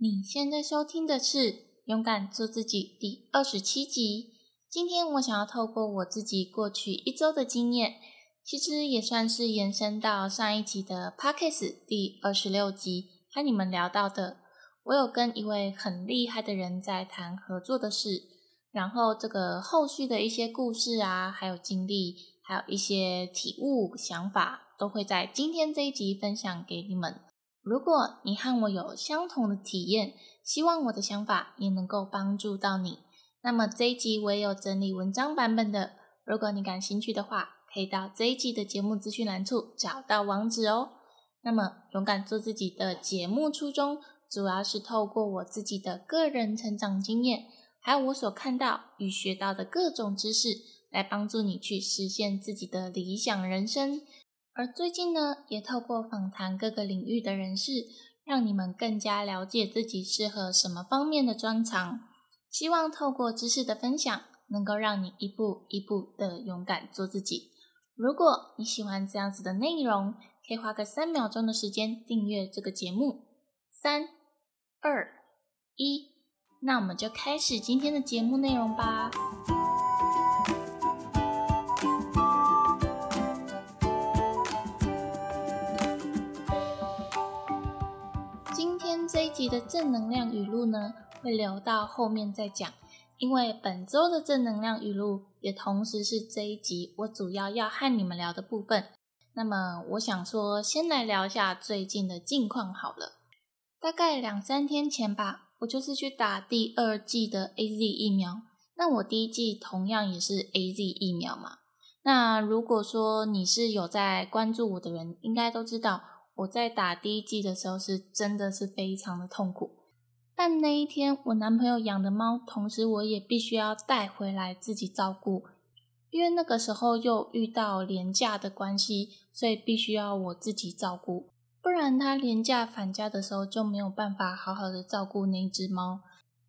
你现在收听的是《勇敢做自己》第二十七集。今天我想要透过我自己过去一周的经验，其实也算是延伸到上一集的 Podcast 第二十六集，和你们聊到的。我有跟一位很厉害的人在谈合作的事，然后这个后续的一些故事啊，还有经历，还有一些体悟、想法，都会在今天这一集分享给你们。如果你和我有相同的体验，希望我的想法也能够帮助到你。那么这一集我也有整理文章版本的，如果你感兴趣的话，可以到这一集的节目资讯栏处找到网址哦。那么勇敢做自己的节目初衷，主要是透过我自己的个人成长经验，还有我所看到与学到的各种知识，来帮助你去实现自己的理想人生。而最近呢，也透过访谈各个领域的人士，让你们更加了解自己适合什么方面的专长。希望透过知识的分享，能够让你一步一步的勇敢做自己。如果你喜欢这样子的内容，可以花个三秒钟的时间订阅这个节目。三、二、一，那我们就开始今天的节目内容吧。这一集的正能量语录呢，会留到后面再讲，因为本周的正能量语录也同时是这一集我主要要和你们聊的部分。那么，我想说，先来聊一下最近的近况好了。大概两三天前吧，我就是去打第二季的 A Z 疫苗。那我第一季同样也是 A Z 疫苗嘛。那如果说你是有在关注我的人，应该都知道。我在打第一剂的时候是真的是非常的痛苦，但那一天我男朋友养的猫，同时我也必须要带回来自己照顾，因为那个时候又遇到廉价的关系，所以必须要我自己照顾，不然它廉价返家的时候就没有办法好好的照顾那只猫。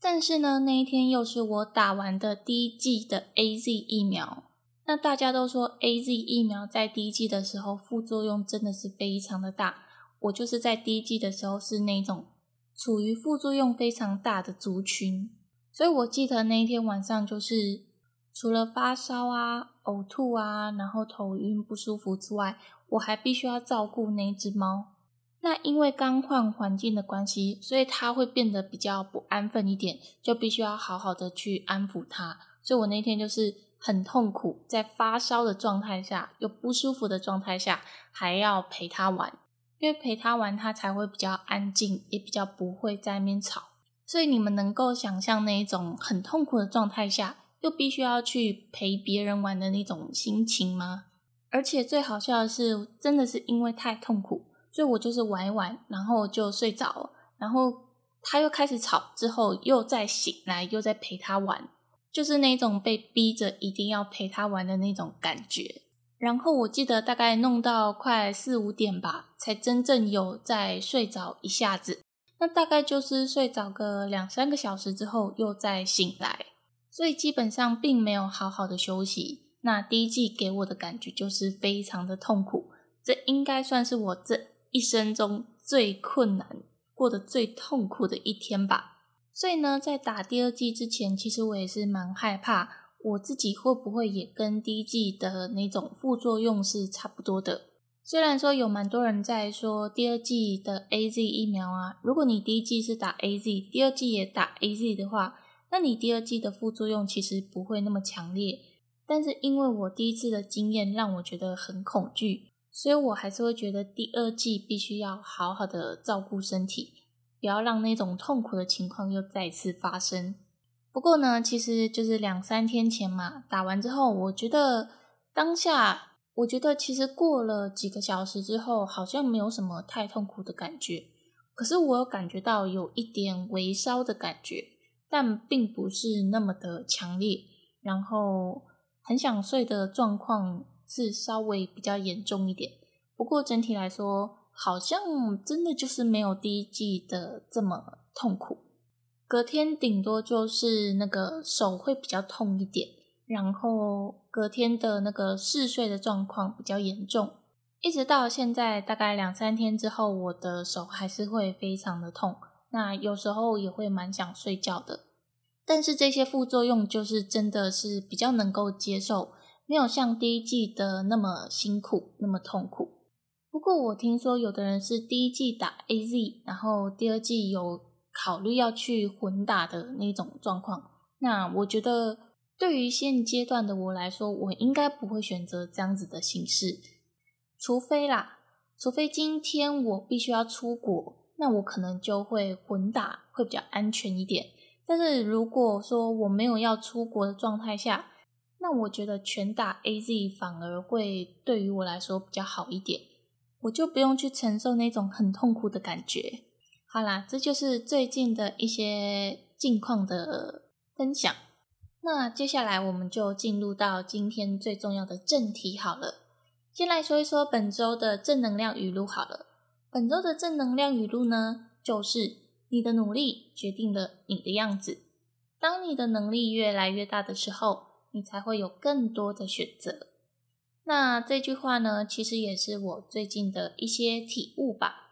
但是呢，那一天又是我打完的第一剂的 A Z 疫苗。那大家都说 A Z 疫苗在第一剂的时候副作用真的是非常的大，我就是在第一剂的时候是那种处于副作用非常大的族群，所以我记得那一天晚上就是除了发烧啊、呕吐啊，然后头晕不舒服之外，我还必须要照顾那只猫。那因为刚换环境的关系，所以它会变得比较不安分一点，就必须要好好的去安抚它。所以我那天就是。很痛苦，在发烧的状态下，又不舒服的状态下，还要陪它玩，因为陪他玩，他才会比较安静，也比较不会在面吵。所以你们能够想象那一种很痛苦的状态下，又必须要去陪别人玩的那种心情吗？而且最好笑的是，真的是因为太痛苦，所以我就是玩一玩，然后就睡着了，然后他又开始吵，之后又再醒来，又在陪他玩。就是那种被逼着一定要陪他玩的那种感觉，然后我记得大概弄到快四五点吧，才真正有再睡着一下子。那大概就是睡着个两三个小时之后又再醒来，所以基本上并没有好好的休息。那第一季给我的感觉就是非常的痛苦，这应该算是我这一生中最困难、过得最痛苦的一天吧。所以呢，在打第二季之前，其实我也是蛮害怕，我自己会不会也跟第一季的那种副作用是差不多的。虽然说有蛮多人在说第二季的 A Z 疫苗啊，如果你第一季是打 A Z，第二季也打 A Z 的话，那你第二季的副作用其实不会那么强烈。但是因为我第一次的经验让我觉得很恐惧，所以我还是会觉得第二季必须要好好的照顾身体。不要让那种痛苦的情况又再次发生。不过呢，其实就是两三天前嘛，打完之后，我觉得当下，我觉得其实过了几个小时之后，好像没有什么太痛苦的感觉。可是我有感觉到有一点微烧的感觉，但并不是那么的强烈。然后很想睡的状况是稍微比较严重一点。不过整体来说，好像真的就是没有第一季的这么痛苦，隔天顶多就是那个手会比较痛一点，然后隔天的那个嗜睡的状况比较严重，一直到现在大概两三天之后，我的手还是会非常的痛。那有时候也会蛮想睡觉的。但是这些副作用就是真的是比较能够接受，没有像第一季的那么辛苦，那么痛苦。不过我听说有的人是第一季打 A Z，然后第二季有考虑要去混打的那种状况。那我觉得对于现阶段的我来说，我应该不会选择这样子的形式，除非啦，除非今天我必须要出国，那我可能就会混打，会比较安全一点。但是如果说我没有要出国的状态下，那我觉得全打 A Z 反而会对于我来说比较好一点，我就不用去承受那种很痛苦的感觉。好啦，这就是最近的一些近况的分享。那接下来我们就进入到今天最重要的正题好了。先来说一说本周的正能量语录好了。本周的正能量语录呢，就是。你的努力决定了你的样子。当你的能力越来越大的时候，你才会有更多的选择。那这句话呢，其实也是我最近的一些体悟吧。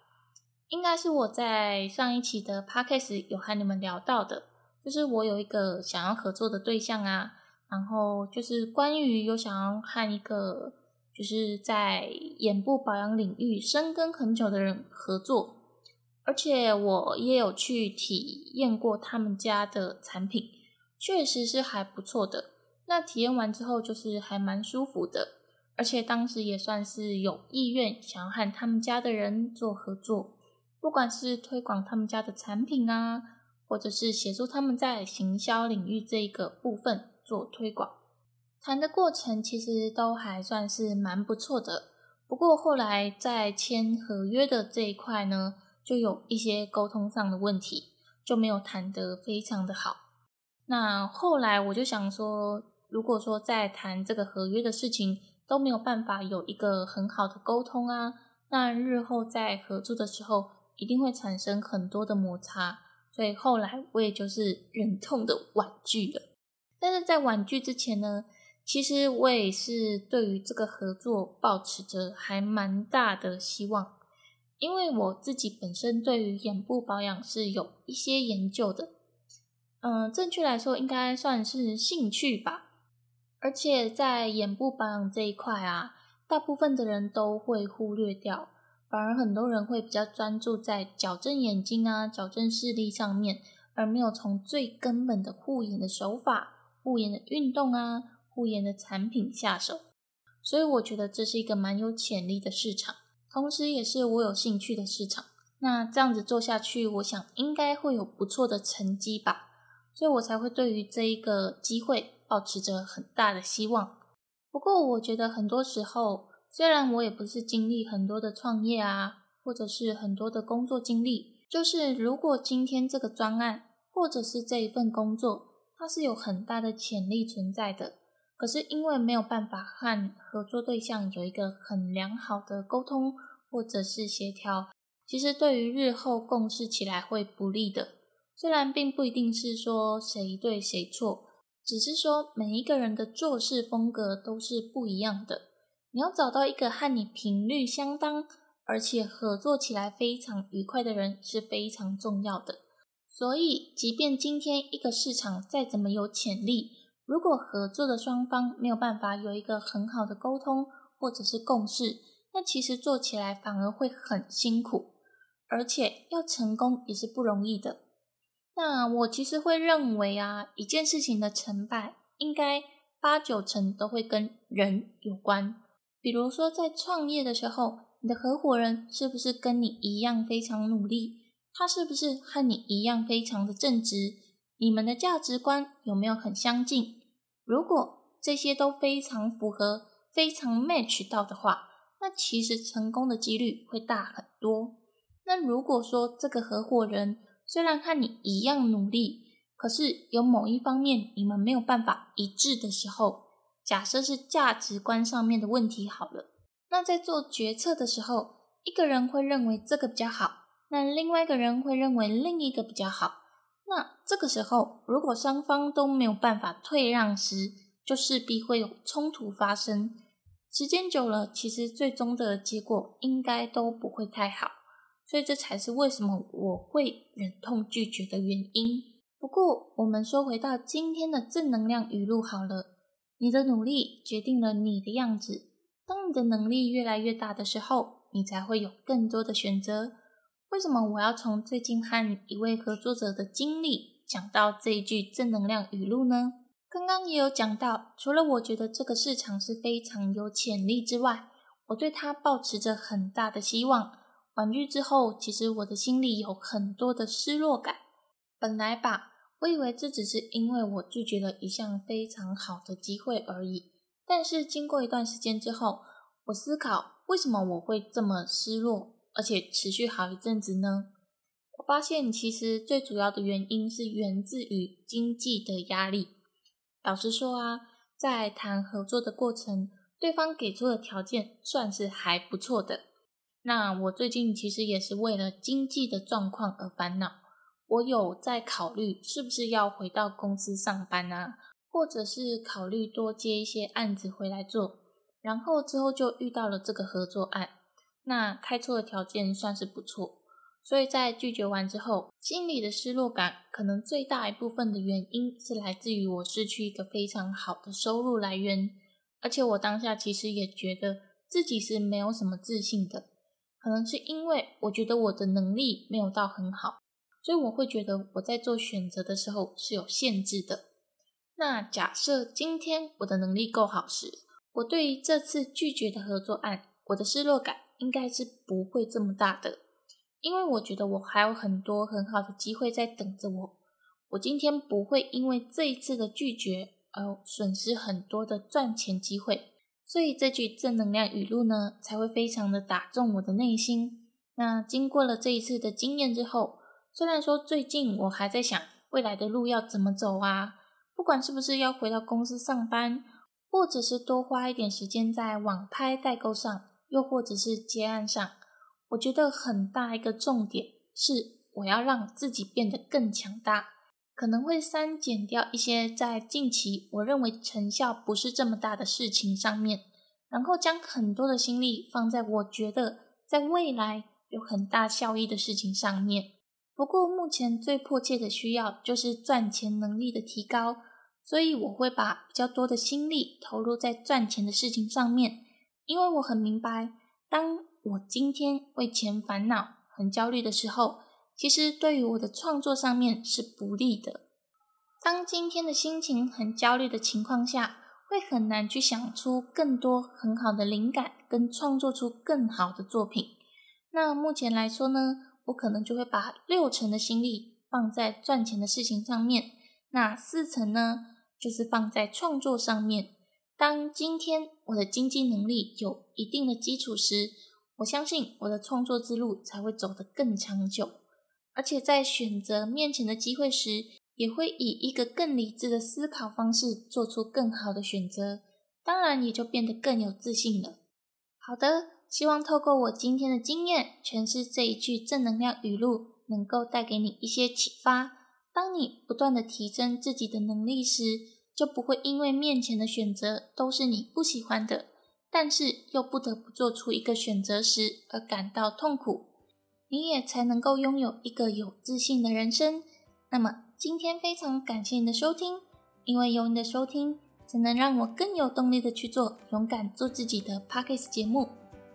应该是我在上一期的 podcast 有和你们聊到的，就是我有一个想要合作的对象啊，然后就是关于有想要和一个就是在眼部保养领域深耕很久的人合作。而且我也有去体验过他们家的产品，确实是还不错的。那体验完之后，就是还蛮舒服的。而且当时也算是有意愿想要和他们家的人做合作，不管是推广他们家的产品啊，或者是协助他们在行销领域这一个部分做推广。谈的过程其实都还算是蛮不错的。不过后来在签合约的这一块呢？就有一些沟通上的问题，就没有谈得非常的好。那后来我就想说，如果说在谈这个合约的事情都没有办法有一个很好的沟通啊，那日后在合作的时候一定会产生很多的摩擦。所以后来我也就是忍痛的婉拒了。但是在婉拒之前呢，其实我也是对于这个合作保持着还蛮大的希望。因为我自己本身对于眼部保养是有一些研究的，嗯，正确来说应该算是兴趣吧。而且在眼部保养这一块啊，大部分的人都会忽略掉，反而很多人会比较专注在矫正眼睛啊、矫正视力上面，而没有从最根本的护眼的手法、护眼的运动啊、护眼的产品下手。所以我觉得这是一个蛮有潜力的市场。同时，也是我有兴趣的市场。那这样子做下去，我想应该会有不错的成绩吧。所以我才会对于这一个机会保持着很大的希望。不过，我觉得很多时候，虽然我也不是经历很多的创业啊，或者是很多的工作经历，就是如果今天这个专案或者是这一份工作，它是有很大的潜力存在的。可是因为没有办法和合作对象有一个很良好的沟通或者是协调，其实对于日后共事起来会不利的。虽然并不一定是说谁对谁错，只是说每一个人的做事风格都是不一样的。你要找到一个和你频率相当，而且合作起来非常愉快的人是非常重要的。所以，即便今天一个市场再怎么有潜力，如果合作的双方没有办法有一个很好的沟通或者是共识，那其实做起来反而会很辛苦，而且要成功也是不容易的。那我其实会认为啊，一件事情的成败应该八九成都会跟人有关。比如说在创业的时候，你的合伙人是不是跟你一样非常努力？他是不是和你一样非常的正直？你们的价值观有没有很相近？如果这些都非常符合、非常 match 到的话，那其实成功的几率会大很多。那如果说这个合伙人虽然和你一样努力，可是有某一方面你们没有办法一致的时候，假设是价值观上面的问题好了，那在做决策的时候，一个人会认为这个比较好，那另外一个人会认为另一个比较好。那这个时候，如果双方都没有办法退让时，就势必会有冲突发生。时间久了，其实最终的结果应该都不会太好。所以这才是为什么我会忍痛拒绝的原因。不过，我们说回到今天的正能量语录好了。你的努力决定了你的样子。当你的能力越来越大的时候，你才会有更多的选择。为什么我要从最近和一位合作者的经历讲到这一句正能量语录呢？刚刚也有讲到，除了我觉得这个市场是非常有潜力之外，我对它抱持着很大的希望。婉拒之后，其实我的心里有很多的失落感。本来吧。我以为这只是因为我拒绝了一项非常好的机会而已，但是经过一段时间之后，我思考为什么我会这么失落，而且持续好一阵子呢？我发现其实最主要的原因是源自于经济的压力。老实说啊，在谈合作的过程，对方给出的条件算是还不错的。那我最近其实也是为了经济的状况而烦恼。我有在考虑是不是要回到公司上班啊，或者是考虑多接一些案子回来做，然后之后就遇到了这个合作案，那开出的条件算是不错，所以在拒绝完之后，心里的失落感可能最大一部分的原因是来自于我失去一个非常好的收入来源，而且我当下其实也觉得自己是没有什么自信的，可能是因为我觉得我的能力没有到很好。所以我会觉得我在做选择的时候是有限制的。那假设今天我的能力够好时，我对于这次拒绝的合作案，我的失落感应该是不会这么大的，因为我觉得我还有很多很好的机会在等着我。我今天不会因为这一次的拒绝而损失很多的赚钱机会，所以这句正能量语录呢，才会非常的打中我的内心。那经过了这一次的经验之后，虽然说最近我还在想未来的路要怎么走啊，不管是不是要回到公司上班，或者是多花一点时间在网拍代购上，又或者是接案上，我觉得很大一个重点是我要让自己变得更强大，可能会删减掉一些在近期我认为成效不是这么大的事情上面，然后将很多的心力放在我觉得在未来有很大效益的事情上面。不过，目前最迫切的需要就是赚钱能力的提高，所以我会把比较多的心力投入在赚钱的事情上面。因为我很明白，当我今天为钱烦恼、很焦虑的时候，其实对于我的创作上面是不利的。当今天的心情很焦虑的情况下，会很难去想出更多很好的灵感，跟创作出更好的作品。那目前来说呢？我可能就会把六成的心力放在赚钱的事情上面，那四成呢，就是放在创作上面。当今天我的经济能力有一定的基础时，我相信我的创作之路才会走得更长久。而且在选择面前的机会时，也会以一个更理智的思考方式做出更好的选择，当然也就变得更有自信了。好的。希望透过我今天的经验诠释这一句正能量语录，能够带给你一些启发。当你不断的提升自己的能力时，就不会因为面前的选择都是你不喜欢的，但是又不得不做出一个选择时而感到痛苦。你也才能够拥有一个有自信的人生。那么今天非常感谢你的收听，因为有你的收听，才能让我更有动力的去做勇敢做自己的 p o c k e t 节目。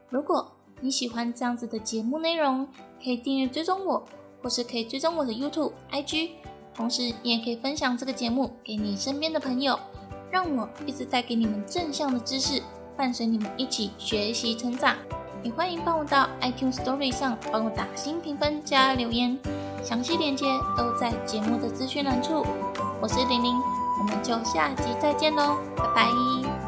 如果你喜欢这样子的节目内容，可以订阅追踪我，或是可以追踪我的 YouTube、IG。同时，你也可以分享这个节目给你身边的朋友，让我一直带给你们正向的知识，伴随你们一起学习成长。也欢迎帮我到 iTunes Story 上帮我打新评分加留言，详细链接都在节目的资讯栏处。我是玲玲，我们就下集再见喽，拜拜。